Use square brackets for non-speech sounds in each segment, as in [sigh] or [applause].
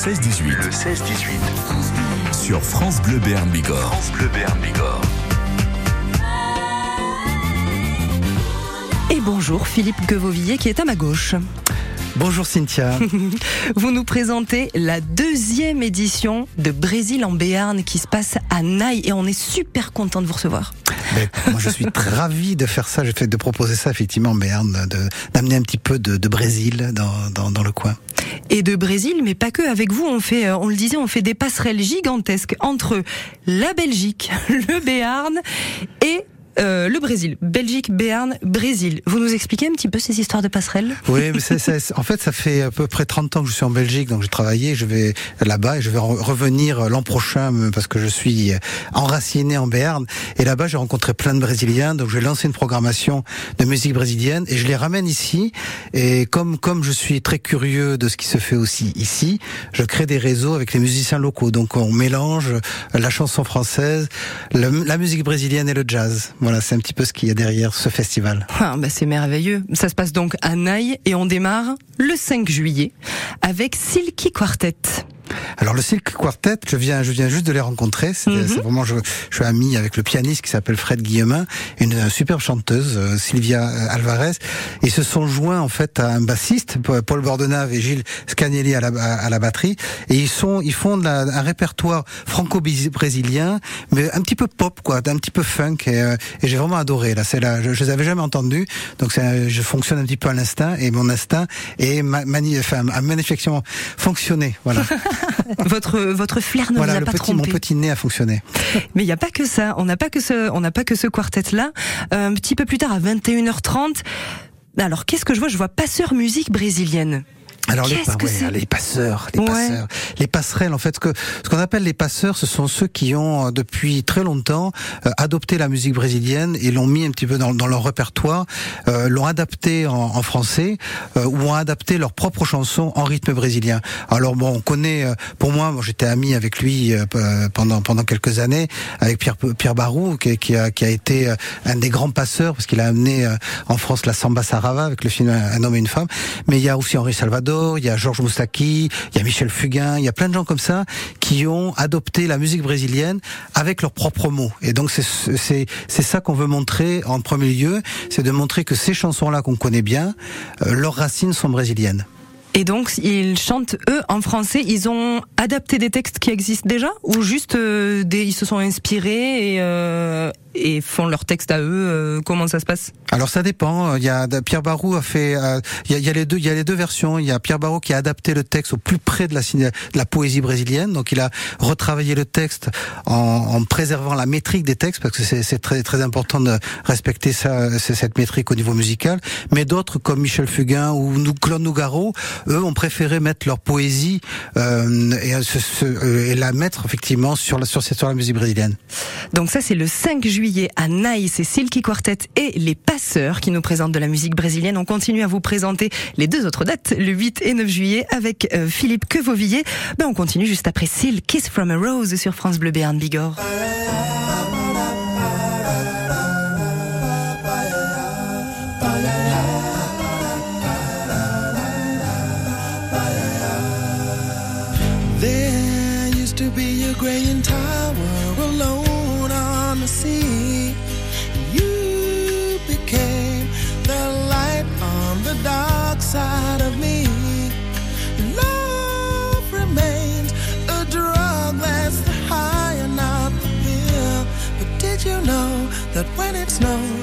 16-18. Le 16-18. Sur France Bleu Béarn Bigorre. France Bleu Béarn Bigorre. Et bonjour Philippe Quevovillier qui est à ma gauche. Bonjour Cynthia. [laughs] Vous nous présentez la deuxième édition de Brésil en Béarn qui se passe à Naï et on est super content de vous recevoir. Moi, je suis ravi de faire ça, de proposer ça effectivement en Béarn, d'amener un petit peu de, Brésil dans, dans, dans, le coin. Et de Brésil, mais pas que. Avec vous, on fait, euh, on le disait, on fait des passerelles gigantesques entre la Belgique, [laughs] le Béarn et euh, le Brésil, Belgique, Béarn, Brésil. Vous nous expliquez un petit peu ces histoires de passerelles? Oui, mais c'est, en fait, ça fait à peu près 30 ans que je suis en Belgique, donc j'ai travaillé, je vais là-bas et je vais revenir l'an prochain parce que je suis enraciné en Béarn. Et là-bas, j'ai rencontré plein de Brésiliens, donc je vais lancer une programmation de musique brésilienne et je les ramène ici. Et comme comme je suis très curieux de ce qui se fait aussi ici, je crée des réseaux avec les musiciens locaux. Donc on mélange la chanson française, la musique brésilienne et le jazz. Voilà, c'est un petit peu ce qu'il y a derrière ce festival. Ah, bah c'est merveilleux. Ça se passe donc à Naï et on démarre le 5 juillet avec Silky Quartet. Alors le Silk Quartet, je viens, je viens juste de les rencontrer. C'est mhm. vraiment, je, je, suis ami avec le pianiste qui s'appelle Fred Guillemin, une, superbe chanteuse, euh, Sylvia euh, Alvarez. Ils se sont joints en fait à un bassiste, Paul Bordenave et Gilles Scanelli à la, à la batterie, et ils sont, ils font un répertoire franco-brésilien, mais un petit peu pop, quoi, un petit peu funk, et, euh, et j'ai vraiment adoré. Là, c'est là, je, je les avais jamais entendus, donc je fonctionne un petit peu à l'instinct, et mon instinct est mani, enfin, a manifestement fonctionné, voilà. [laughs] votre votre flair ne vous a pas petit, trompé. Mon petit nez a fonctionné. Mais il n'y a pas que ça. On n'a pas que ce on n'a pas que ce quartet là. Euh, un petit peu plus tard à 21h30. Alors qu'est-ce que je vois? Je vois passeur musique brésilienne. Alors les, les passeurs, les passeurs, les passerelles en fait ce que ce qu'on appelle les passeurs, ce sont ceux qui ont euh, depuis très longtemps euh, adopté la musique brésilienne et l'ont mis un petit peu dans, dans leur répertoire, euh, l'ont adapté en, en français euh, ou ont adapté leurs propres chansons en rythme brésilien. Alors bon, on connaît, pour moi, moi j'étais ami avec lui pendant pendant quelques années avec Pierre Pierre Barou qui, qui, a qui a été un des grands passeurs parce qu'il a amené en France la samba sarava avec le film Un homme et une femme, mais il y a aussi Henri Salvador il y a Georges Moustaki, il y a Michel Fugain, il y a plein de gens comme ça qui ont adopté la musique brésilienne avec leurs propres mots. Et donc c'est ça qu'on veut montrer en premier lieu, c'est de montrer que ces chansons-là qu'on connaît bien, euh, leurs racines sont brésiliennes. Et donc, ils chantent, eux, en français. Ils ont adapté des textes qui existent déjà Ou juste, euh, des, ils se sont inspirés et, euh, et font leur texte à eux euh, Comment ça se passe? Alors ça dépend. Il y a Pierre Barou a fait. Euh, il, y a, les deux. Il y a les deux versions. Il y a Pierre Barou qui a adapté le texte au plus près de la, poésie brésilienne. Donc il a retravaillé le texte en, en préservant la métrique des textes parce que c'est très très important de respecter ça, cette métrique au niveau musical. Mais d'autres comme Michel Fugain ou Claude Nougaro, eux ont préféré mettre leur poésie euh, et, et, la mettre effectivement sur la sur, sur la musique brésilienne. Donc ça c'est le 5 juillet à Naïs et Silky Quartet et les Passeurs qui nous présentent de la musique brésilienne. On continue à vous présenter les deux autres dates, le 8 et 9 juillet avec euh, Philippe Quevovillier. Ben, on continue juste après Sil Kiss from a Rose sur France Bleu Béarn Bigorre. That when it snows,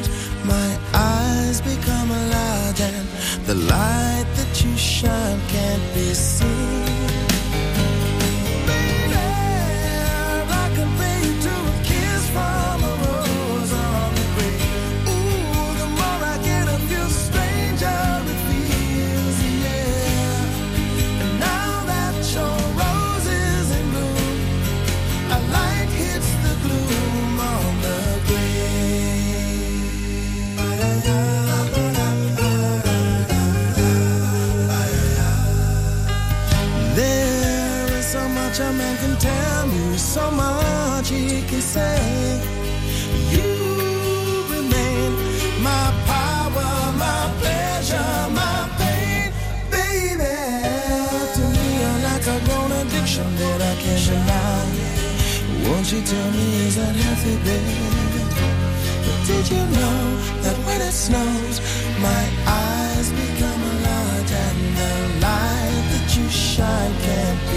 you tell me is that healthy? But did you know that when it snows, my eyes become a lot and the light that you shine can't be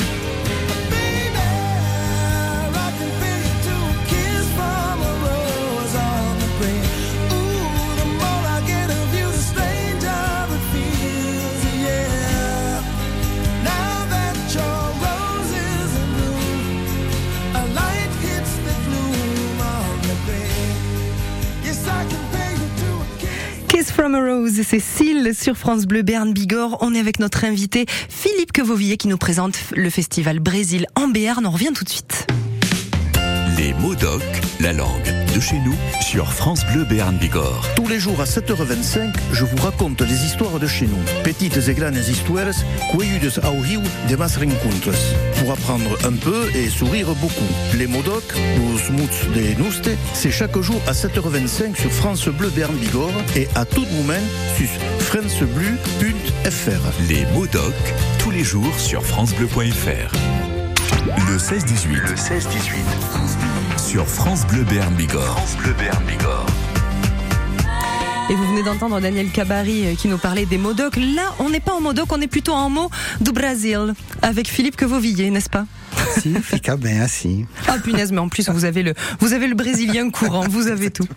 Cécile sur France Bleu Berne Bigorre. On est avec notre invité Philippe Quevovillet qui nous présente le festival Brésil en Béarn. On revient tout de suite. Les mots doc, la langue de chez nous, sur France Bleu Béarn Bigorre. Tous les jours à 7h25, je vous raconte les histoires de chez nous. Petites et grandes histoires, cueillidas au rio de mas rencontres. Pour apprendre un peu et sourire beaucoup. Les modoc, los muts de Nuste, c'est chaque jour à 7h25 sur France Bleu Béarn Bigorre et à tout moment sur francebleu.fr. Les mots doc, tous les jours sur FranceBleu.fr. Le 16-18. Le 16-18. Sur France Bleu Béarn Bigorre. France Bleu Béarn Bigorre. Et vous venez d'entendre Daniel Cabari euh, qui nous parlait des modocs. Là, on n'est pas en modoc, on est plutôt en mot du Brésil avec Philippe Quevovillet, n'est-ce pas? Si, fica bien. Ah punaise, mais en plus vous avez le vous avez le brésilien courant, vous avez tout.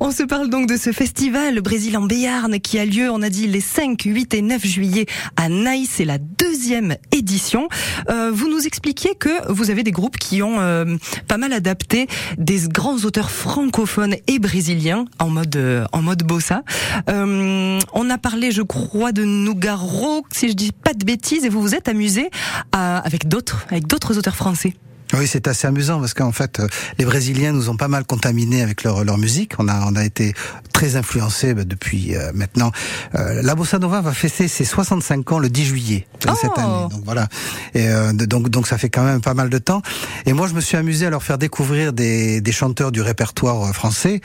On se parle donc de ce festival Brésil en Béarn qui a lieu, on a dit les 5, 8 et 9 juillet à Naïs, c'est la deuxième édition. Euh, vous nous expliquiez que vous avez des groupes qui ont euh, pas mal adapté des grands auteurs francophones et brésiliens en mode euh, en mode bossa. Euh, on a parlé, je crois, de Nougaro, si je dis pas de bêtises, et vous vous êtes amusé à- avec d'autres avec d'autres auteurs français. Oui, c'est assez amusant parce qu'en fait, euh, les Brésiliens nous ont pas mal contaminés avec leur, leur musique. On a, on a été très influencés bah, depuis euh, maintenant. Euh, la Bossa Nova va fêter ses 65 ans le 10 juillet de Oh cette année. Donc voilà. Et euh, donc donc ça fait quand même pas mal de temps. Et moi, je me suis amusé à leur faire découvrir des, des chanteurs du répertoire euh, français,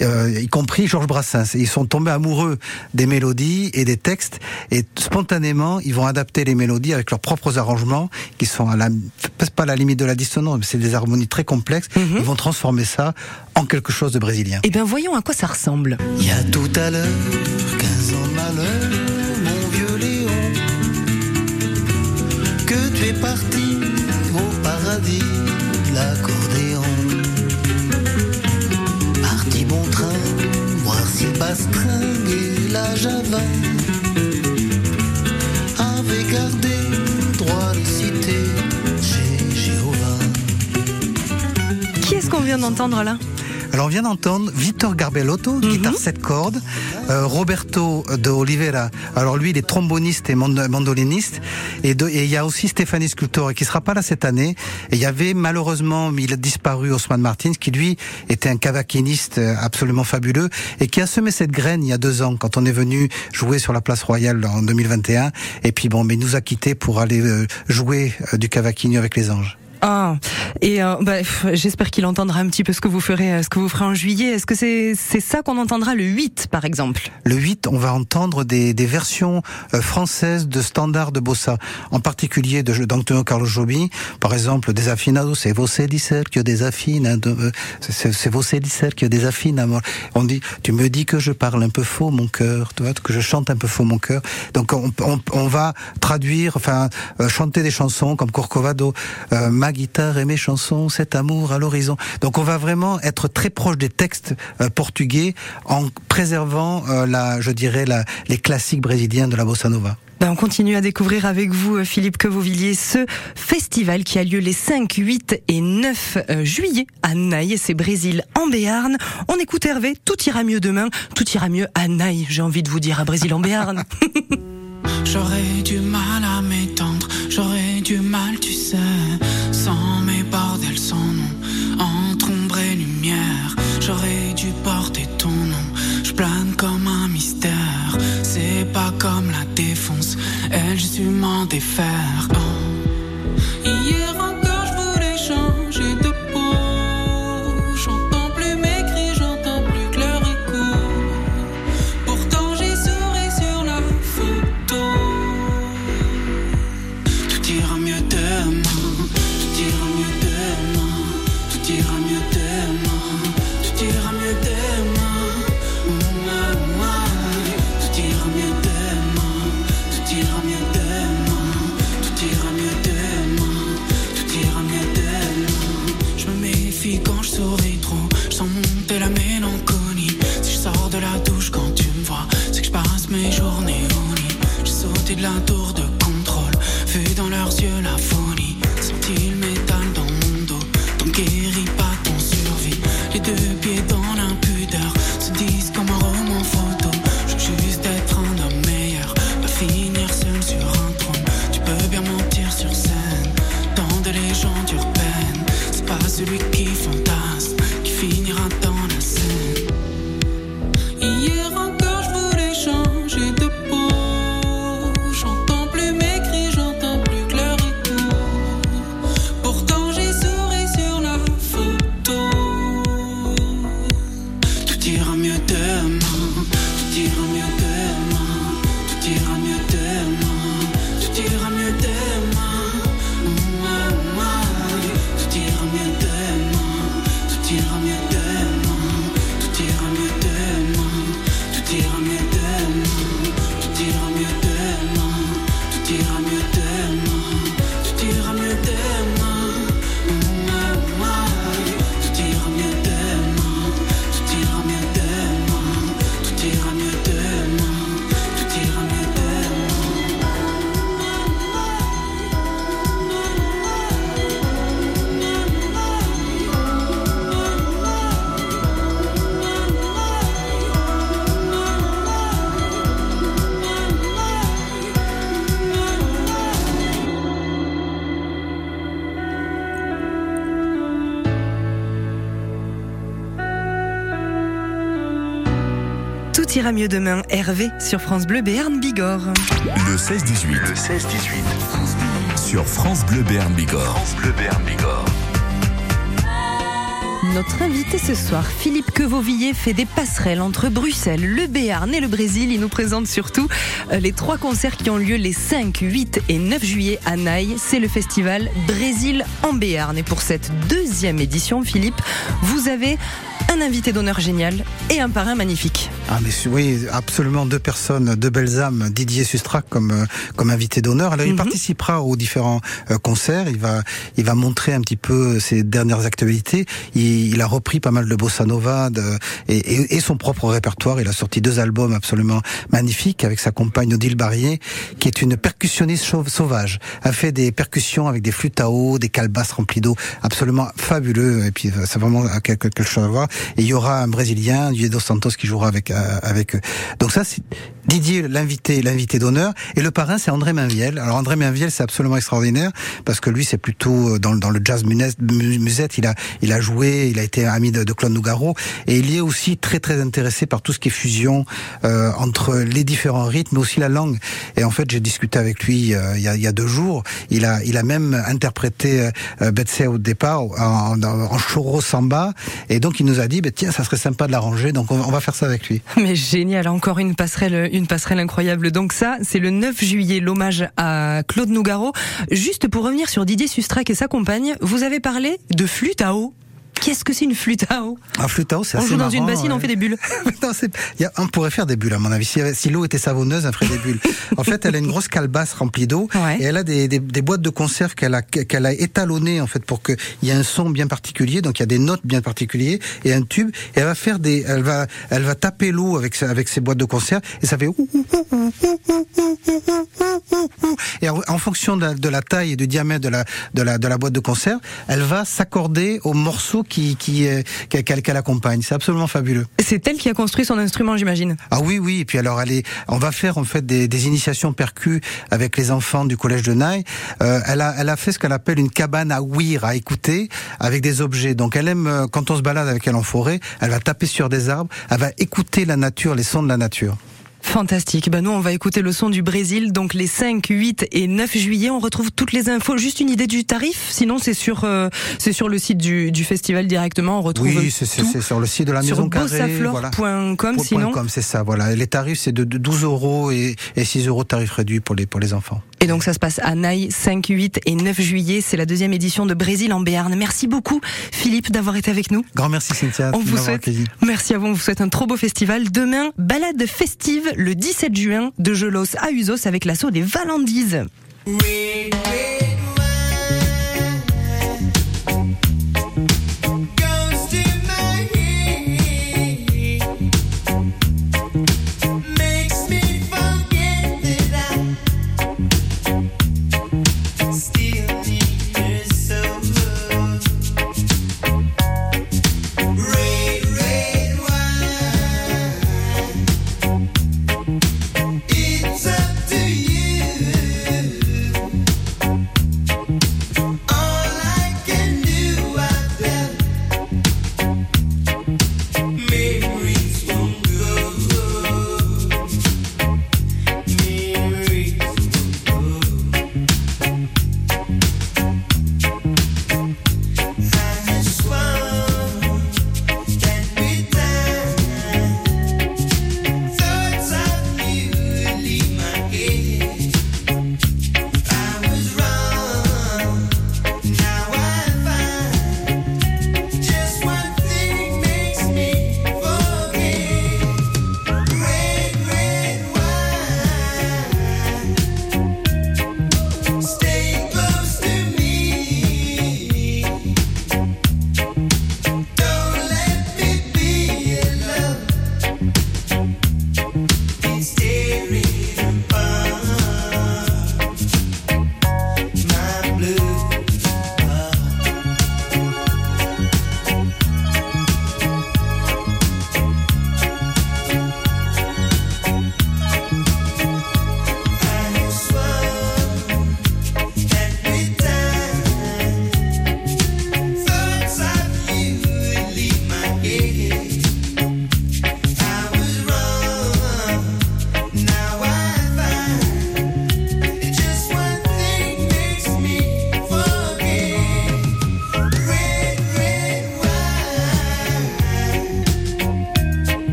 euh, y compris Georges Brassens. Ils sont tombés amoureux des mélodies et des textes, et spontanément, ils vont adapter les mélodies avec leurs propres arrangements, qui sont à la, pas à la limite de la mais c'est des harmonies très complexes. Mhm. Ils vont transformer ça en quelque chose de brésilien. Eh bien, voyons à quoi ça ressemble. Il y a tout à l'heure, 15 ans de malheur, mon vieux Léon, que tu es parti au paradis de l'accordéon. Parti bon train, voir si Bastringue et la Java vient d'entendre là Alors on vient d'entendre Victor Garbellotto, Mhm. guitare 7 cordes, euh, Roberto de Oliveira. Alors lui, il est tromboniste et mand- mandoliniste. Et il y a aussi Stéphanie Scultore qui sera pas là cette année. Et il y avait malheureusement, il a disparu, Osman Martins, qui lui était un cavaquiniste euh, absolument fabuleux et qui a semé cette graine il y a deux ans quand on est venu jouer sur la place royale en 2021. Et puis bon, mais il nous a quittés pour aller euh, jouer du cavaquinho avec les anges. Ah, et euh, bah, j'espère qu'il entendra un petit peu ce que vous ferez, ce que vous ferez en juillet. Est-ce que c'est c'est ça qu'on entendra le 8, par exemple? Le 8, on va entendre des, des versions euh, françaises de standards de bossa, en particulier de d'Antonio Carlos Jobim, par exemple Desafinados, c'est você dizer que desafina, euh, c'est você dizer que desafina. On dit, tu me dis que je parle un peu faux mon cœur, tu vois, que je chante un peu faux mon cœur. Donc on, on, on va traduire, enfin chanter des chansons comme Corcovado, euh, guitare et mes chansons, cet amour à l'horizon. Donc on va vraiment être très proche des textes euh, portugais en préservant euh, la, je dirais, la, les classiques brésiliens de la bossa nova. Ben on continue à découvrir avec vous, euh, Philippe Quevauvilliers, ce festival qui a lieu les 5, 8 et 9 euh, juillet à Naï, c'est Brésil en Béarn. On écoute Hervé, tout ira mieux demain, tout ira mieux à Naï, j'ai envie de vous dire, à Brésil en Béarn. [laughs] [laughs] J'aurais du mal à m'étendre, j'aurais J'aurais dû porter ton nom, je plane comme un mystère. C'est pas comme la défonce, elle, je su m'en défaire. Oh. Кофейня Tout ira mieux demain, Hervé, sur France Bleu Béarn Bigorre. Le 16-18. Le 16-18. Sur France Bleu Béarn Bigorre. France Bleu Béarn Bigorre. Notre invité ce soir, Philippe Quevauvilliers, fait des passerelles entre Bruxelles, le Béarn et le Brésil. Il nous présente surtout euh, les trois concerts qui ont lieu les 5, 8 et 9 juillet à Naï. C'est le festival Brésil en Béarn. Et pour cette deuxième édition, Philippe, vous avez un invité d'honneur génial et un parrain magnifique. Ah mais oui, absolument deux personnes, deux belles âmes. Didier Sustrac comme euh, comme invité d'honneur. Alors il Mhm. participera aux différents euh, concerts. Il va il va montrer un petit peu ses dernières actualités. Il, il a repris pas mal de bossa nova de, et, et, et son propre répertoire. Il a sorti deux albums absolument magnifiques avec sa compagne Odile Barrier, qui est une percussionniste sauvage. A fait des percussions avec des flûtes à eau, des calebasses remplies d'eau, absolument fabuleux. Et puis euh, c'est vraiment quelque, quelque chose à voir. Et il y aura un Brésilien, Diego Santos, qui jouera avec euh, avec eux. Donc ça, c'est Didier, l'invité, l'invité d'honneur, et le parrain, c'est André Mainviel. Alors André Mainviel, c'est absolument extraordinaire parce que lui, c'est plutôt dans, dans le jazz musette. Il a, il a joué, il a été ami de, de Claude Nougaro, et il est aussi très très intéressé par tout ce qui est fusion euh, entre les différents rythmes, mais aussi la langue. Et en fait, j'ai discuté avec lui euh, il, y a, il y a deux jours. Il a, il a même interprété euh, Betsy au départ en, en, en choro samba, et donc il nous a dit, bah, tiens, ça serait sympa de l'arranger, donc on, on va faire ça avec lui. [laughs] Mais génial, encore une passerelle, une passerelle incroyable. Donc ça, c'est le 9 juillet, l'hommage à Claude Nougaro. Juste pour revenir sur Didier Sustrac et sa compagne, vous avez parlé de flûte à eau. Qu'est-ce que c'est une flûte à eau Un flûte à eau, c'est On assez joue dans une bassine, on fait des bulles. Non, c'est- il y a- on pourrait faire des bulles, à mon avis. Si, si l'eau était savonneuse, elle ferait des bulles. En fait, elle a une grosse calebasse remplie d'eau Ouais. et elle a des, des, des boîtes de conserve qu'elle a, qu'elle a étalonnées, en fait, pour qu'il y ait un son bien particulier. Donc, il y a des notes bien particulières et un tube. Et elle va faire des, elle va, elle va taper l'eau avec, avec ses boîtes de conserve et ça fait et en, en fonction de la, de la taille et du diamètre de la, de la, de la boîte de conserve, elle va s'accorder au morceau qui, qui, euh, qu'elle, accompagne. C'est absolument fabuleux. C'est elle qui a construit son instrument, j'imagine. Ah oui, oui. Et puis alors, elle est, on va faire en fait des, des initiations percus avec les enfants du collège de Naï. Euh, elle a, elle a fait ce qu'elle appelle une cabane à ouïr, à écouter, avec des objets. Donc, elle aime euh, quand on se balade avec elle en forêt, elle va taper sur des arbres, elle va écouter la nature, les sons de la nature. Fantastique. Ben nous, on va écouter le son du Brésil. Donc les 5, 8 et 9 juillet, on retrouve toutes les infos. Juste une idée du tarif. Sinon, c'est sur euh, c'est sur le site du, du festival directement. On retrouve Oui, c'est c'est- tout c'est sur le site de la sur Maison Carrée. voilà. Sinon, com, c'est ça, voilà. Les tarifs, c'est de de 12 euros et, et 6 euros tarif réduit pour les, pour les enfants. Et donc ça se passe à Naï, 5, 8 et 9 juillet. C'est la deuxième édition de Brésil en Béarn. Merci beaucoup, Philippe, d'avoir été avec nous. Grand merci, Cynthia. On vous souhaite, merci à vous, on vous souhaite un trop beau festival. Demain, balade festive le 17 juin de Gelos à Usos avec l'assaut des Valandises. Red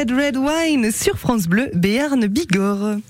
Red Red Wine sur France Bleu Béarn Bigorre.